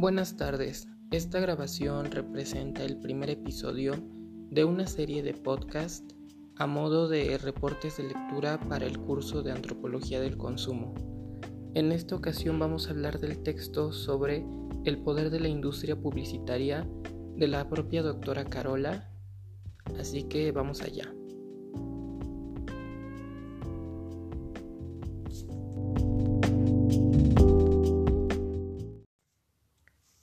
Buenas tardes. Esta grabación representa el primer episodio de una serie de podcast a modo de reportes de lectura para el curso de Antropología del Consumo. En esta ocasión vamos a hablar del texto sobre el poder de la industria publicitaria de la propia doctora Carola, así que vamos allá.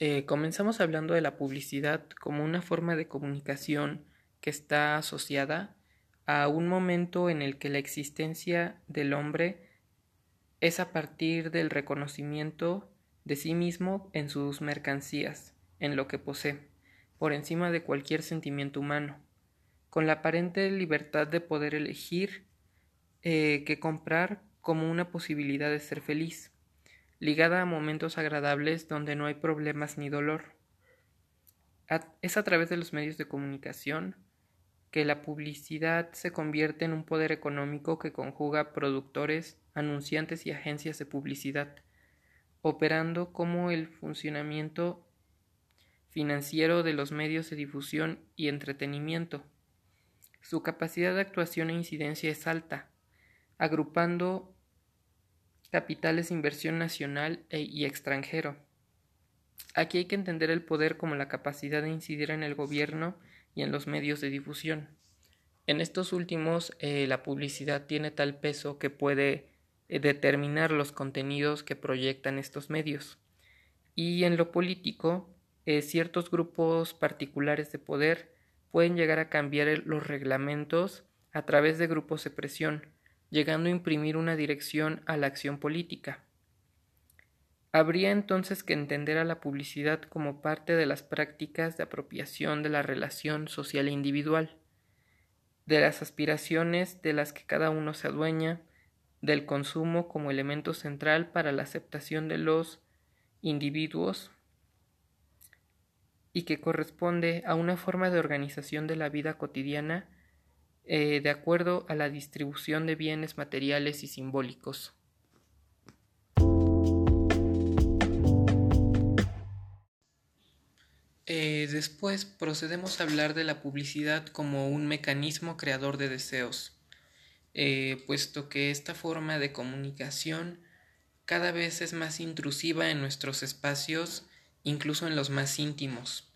Eh, comenzamos hablando de la publicidad como una forma de comunicación que está asociada a un momento en el que la existencia del hombre es a partir del reconocimiento de sí mismo en sus mercancías, en lo que posee, por encima de cualquier sentimiento humano, con la aparente libertad de poder elegir eh, que comprar como una posibilidad de ser feliz ligada a momentos agradables donde no hay problemas ni dolor. es a través de los medios de comunicación que la publicidad se convierte en un poder económico que conjuga productores, anunciantes y agencias de publicidad, operando como el funcionamiento financiero de los medios de difusión y entretenimiento. Su capacidad de actuación e incidencia es alta, agrupando capitales de inversión nacional e, y extranjero. Aquí hay que entender el poder como la capacidad de incidir en el gobierno y en los medios de difusión. En estos últimos, eh, la publicidad tiene tal peso que puede eh, determinar los contenidos que proyectan estos medios. Y en lo político, eh, ciertos grupos particulares de poder pueden llegar a cambiar los reglamentos a través de grupos de presión, llegando a imprimir una dirección a la acción política. Habría entonces que entender a la publicidad como parte de las prácticas de apropiación de la relación social e individual, de las aspiraciones de las que cada uno se adueña, del consumo como elemento central para la aceptación de los individuos y que corresponde a una forma de organización de la vida cotidiana eh, de acuerdo a la distribución de bienes materiales y simbólicos. Eh, después procedemos a hablar de la publicidad como un mecanismo creador de deseos, eh, puesto que esta forma de comunicación cada vez es más intrusiva en nuestros espacios, incluso en los más íntimos,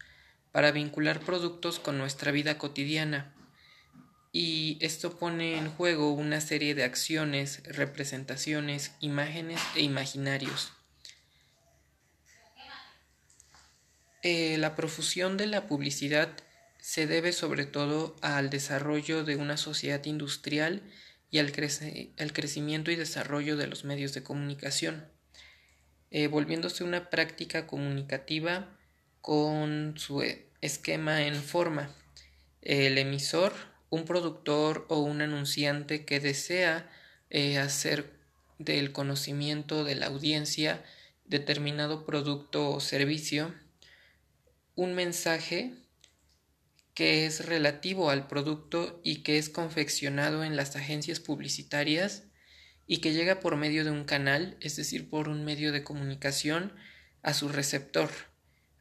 para vincular productos con nuestra vida cotidiana y esto pone en juego una serie de acciones, representaciones, imágenes e imaginarios. Eh, la profusión de la publicidad se debe sobre todo al desarrollo de una sociedad industrial y al, crecimiento y desarrollo de los medios de comunicación, eh, volviéndose una práctica comunicativa con su esquema en forma. El emisor un productor o un anunciante que desea eh, hacer del conocimiento de la audiencia determinado producto o servicio un mensaje que es relativo al producto y que es confeccionado en las agencias publicitarias y que llega por medio de un canal, es decir, por un medio de comunicación, a su receptor,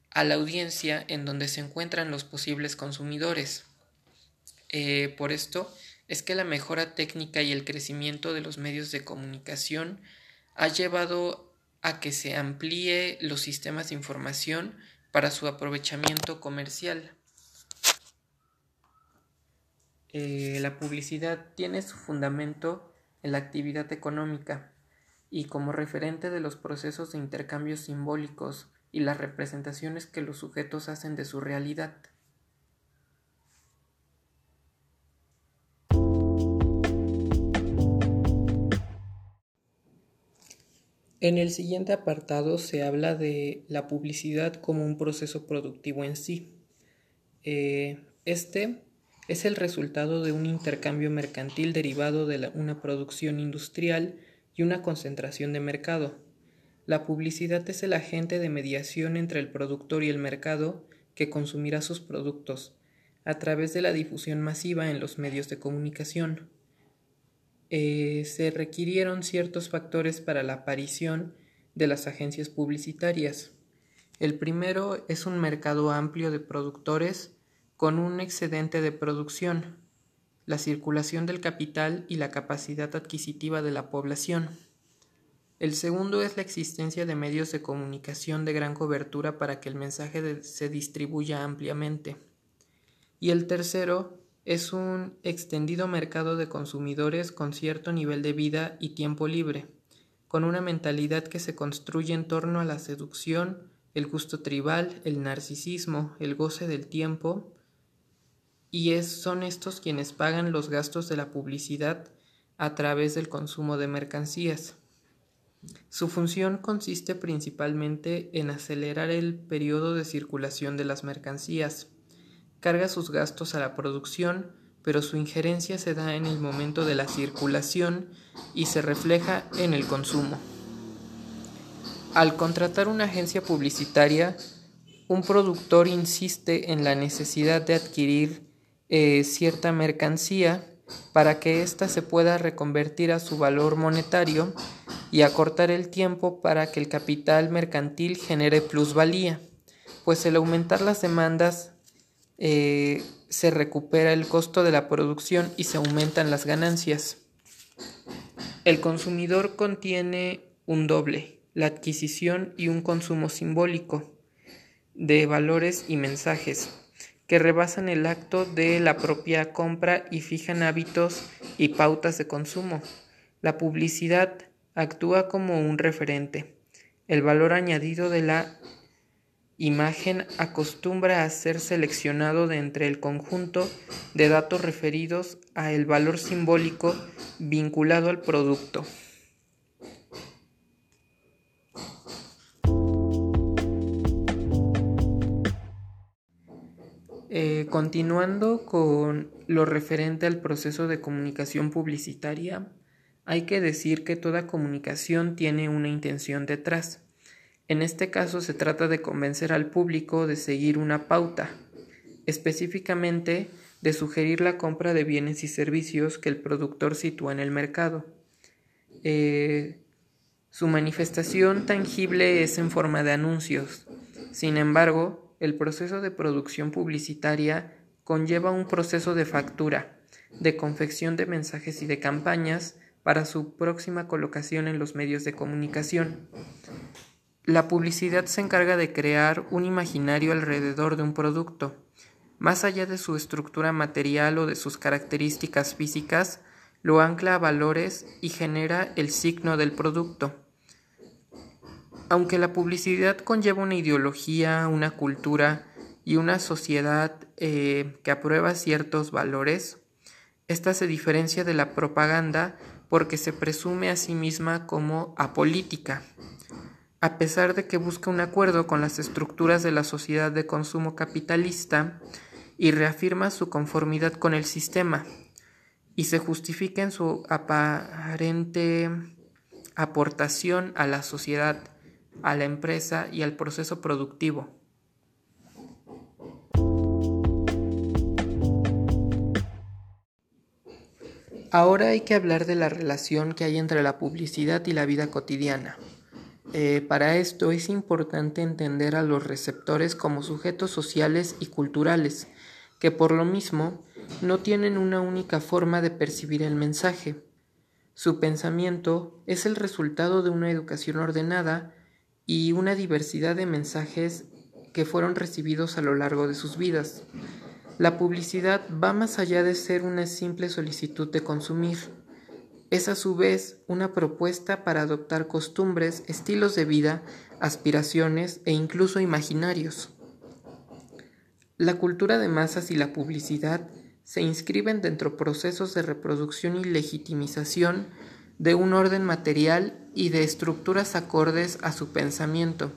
a la audiencia en donde se encuentran los posibles consumidores. Eh, por esto es que la mejora técnica y el crecimiento de los medios de comunicación ha llevado a que se amplíe los sistemas de información para su aprovechamiento comercial. Eh, la publicidad tiene su fundamento en la actividad económica y como referente de los procesos de intercambios simbólicos y las representaciones que los sujetos hacen de su realidad. En el siguiente apartado se habla de la publicidad como un proceso productivo en sí. Eh, este es el resultado de un intercambio mercantil derivado de una producción industrial y una concentración de mercado. La publicidad es el agente de mediación entre el productor y el mercado que consumirá sus productos a través de la difusión masiva en los medios de comunicación. Eh, se requirieron ciertos factores para la aparición de las agencias publicitarias. El primero es un mercado amplio de productores con un excedente de producción, la circulación del capital y la capacidad adquisitiva de la población. El segundo es la existencia de medios de comunicación de gran cobertura para que el mensaje se distribuya ampliamente. Y el tercero es un extendido mercado de consumidores con cierto nivel de vida y tiempo libre, con una mentalidad que se construye en torno a la seducción, el gusto tribal, el narcisismo, el goce del tiempo, y es, son estos quienes pagan los gastos de la publicidad a través del consumo de mercancías. Su función consiste principalmente en acelerar el periodo de circulación de las mercancías. Carga sus gastos a la producción, pero su injerencia se da en el momento de la circulación y se refleja en el consumo. Al contratar una agencia publicitaria, un productor insiste en la necesidad de adquirir eh, cierta mercancía para que ésta se pueda reconvertir a su valor monetario y acortar el tiempo para que el capital mercantil genere plusvalía, pues al aumentar las demandas eh, se recupera el costo de la producción y se aumentan las ganancias. El consumidor contiene un doble, la adquisición y un consumo simbólico de valores y mensajes que rebasan el acto de la propia compra y fijan hábitos y pautas de consumo. La publicidad actúa como un referente. El valor añadido de la imagen acostumbra a ser seleccionado de entre el conjunto de datos referidos a el valor simbólico vinculado al producto. Eh, continuando con lo referente al proceso de comunicación publicitaria, hay que decir que toda comunicación tiene una intención detrás. En este caso se trata de convencer al público de seguir una pauta, específicamente de sugerir la compra de bienes y servicios que el productor sitúa en el mercado. Eh, su manifestación tangible es en forma de anuncios. Sin embargo, el proceso de producción publicitaria conlleva un proceso de factura, de confección de mensajes y de campañas para su próxima colocación en los medios de comunicación. La publicidad se encarga de crear un imaginario alrededor de un producto. Más allá de su estructura material o de sus características físicas, lo ancla a valores y genera el signo del producto. Aunque la publicidad conlleva una ideología, una cultura y una sociedad eh, que aprueba ciertos valores, esta se diferencia de la propaganda porque se presume a sí misma como apolítica, a pesar de que busca un acuerdo con las estructuras de la sociedad de consumo capitalista y reafirma su conformidad con el sistema, y se justifica en su aparente aportación a la sociedad a la empresa y al proceso productivo. Ahora hay que hablar de la relación que hay entre la publicidad y la vida cotidiana. Eh, para esto es importante entender a los receptores como sujetos sociales y culturales, que por lo mismo no tienen una única forma de percibir el mensaje. Su pensamiento es el resultado de una educación ordenada y una diversidad de mensajes que fueron recibidos a lo largo de sus vidas. La publicidad va más allá de ser una simple solicitud de consumir. Es a su vez una propuesta para adoptar costumbres, estilos de vida, aspiraciones e incluso imaginarios. La cultura de masas y la publicidad se inscriben dentro procesos de reproducción y legitimización de un orden material y de estructuras acordes a su pensamiento,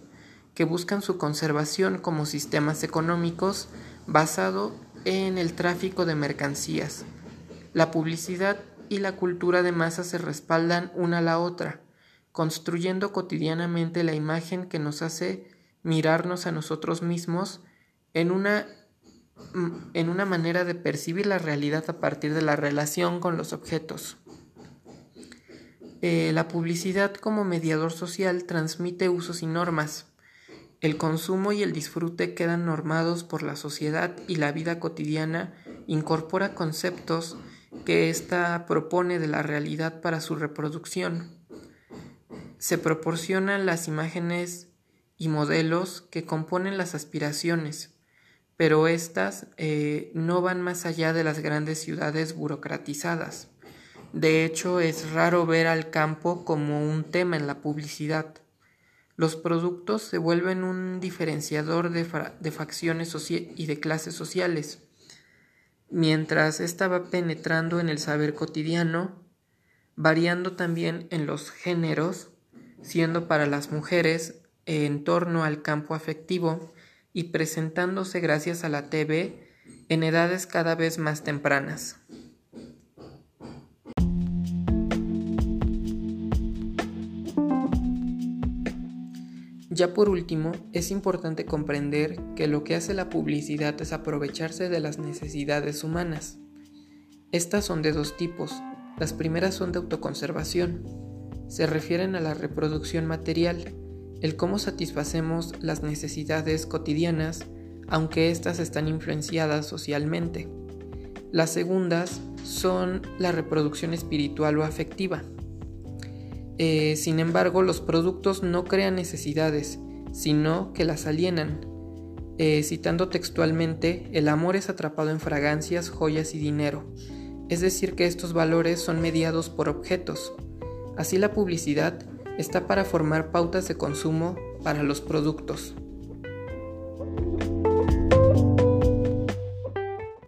que buscan su conservación como sistemas económicos basado en el tráfico de mercancías. La publicidad y la cultura de masa se respaldan una a la otra, construyendo cotidianamente la imagen que nos hace mirarnos a nosotros mismos en una, en una manera de percibir la realidad a partir de la relación con los objetos. Eh, la publicidad como mediador social transmite usos y normas. El consumo y el disfrute quedan normados por la sociedad y la vida cotidiana incorpora conceptos que ésta propone de la realidad para su reproducción. Se proporcionan las imágenes y modelos que componen las aspiraciones, pero éstas eh, no van más allá de las grandes ciudades burocratizadas. De hecho, es raro ver al campo como un tema en la publicidad. Los productos se vuelven un diferenciador de, facciones y de clases sociales. Mientras ésta va penetrando en el saber cotidiano, variando también en los géneros, siendo para las mujeres en torno al campo afectivo y presentándose gracias a la TV en edades cada vez más tempranas. Ya por último, es importante comprender que lo que hace la publicidad es aprovecharse de las necesidades humanas. Estas son de dos tipos. Las primeras son de autoconservación. Se refieren a la reproducción material, el cómo satisfacemos las necesidades cotidianas, aunque éstas están influenciadas socialmente. Las segundas son la reproducción espiritual o afectiva. Eh, sin embargo, los productos no crean necesidades, sino que las alienan. Eh, citando textualmente, el amor es atrapado en fragancias, joyas y dinero, es decir, que estos valores son mediados por objetos. Así la publicidad está para formar pautas de consumo para los productos.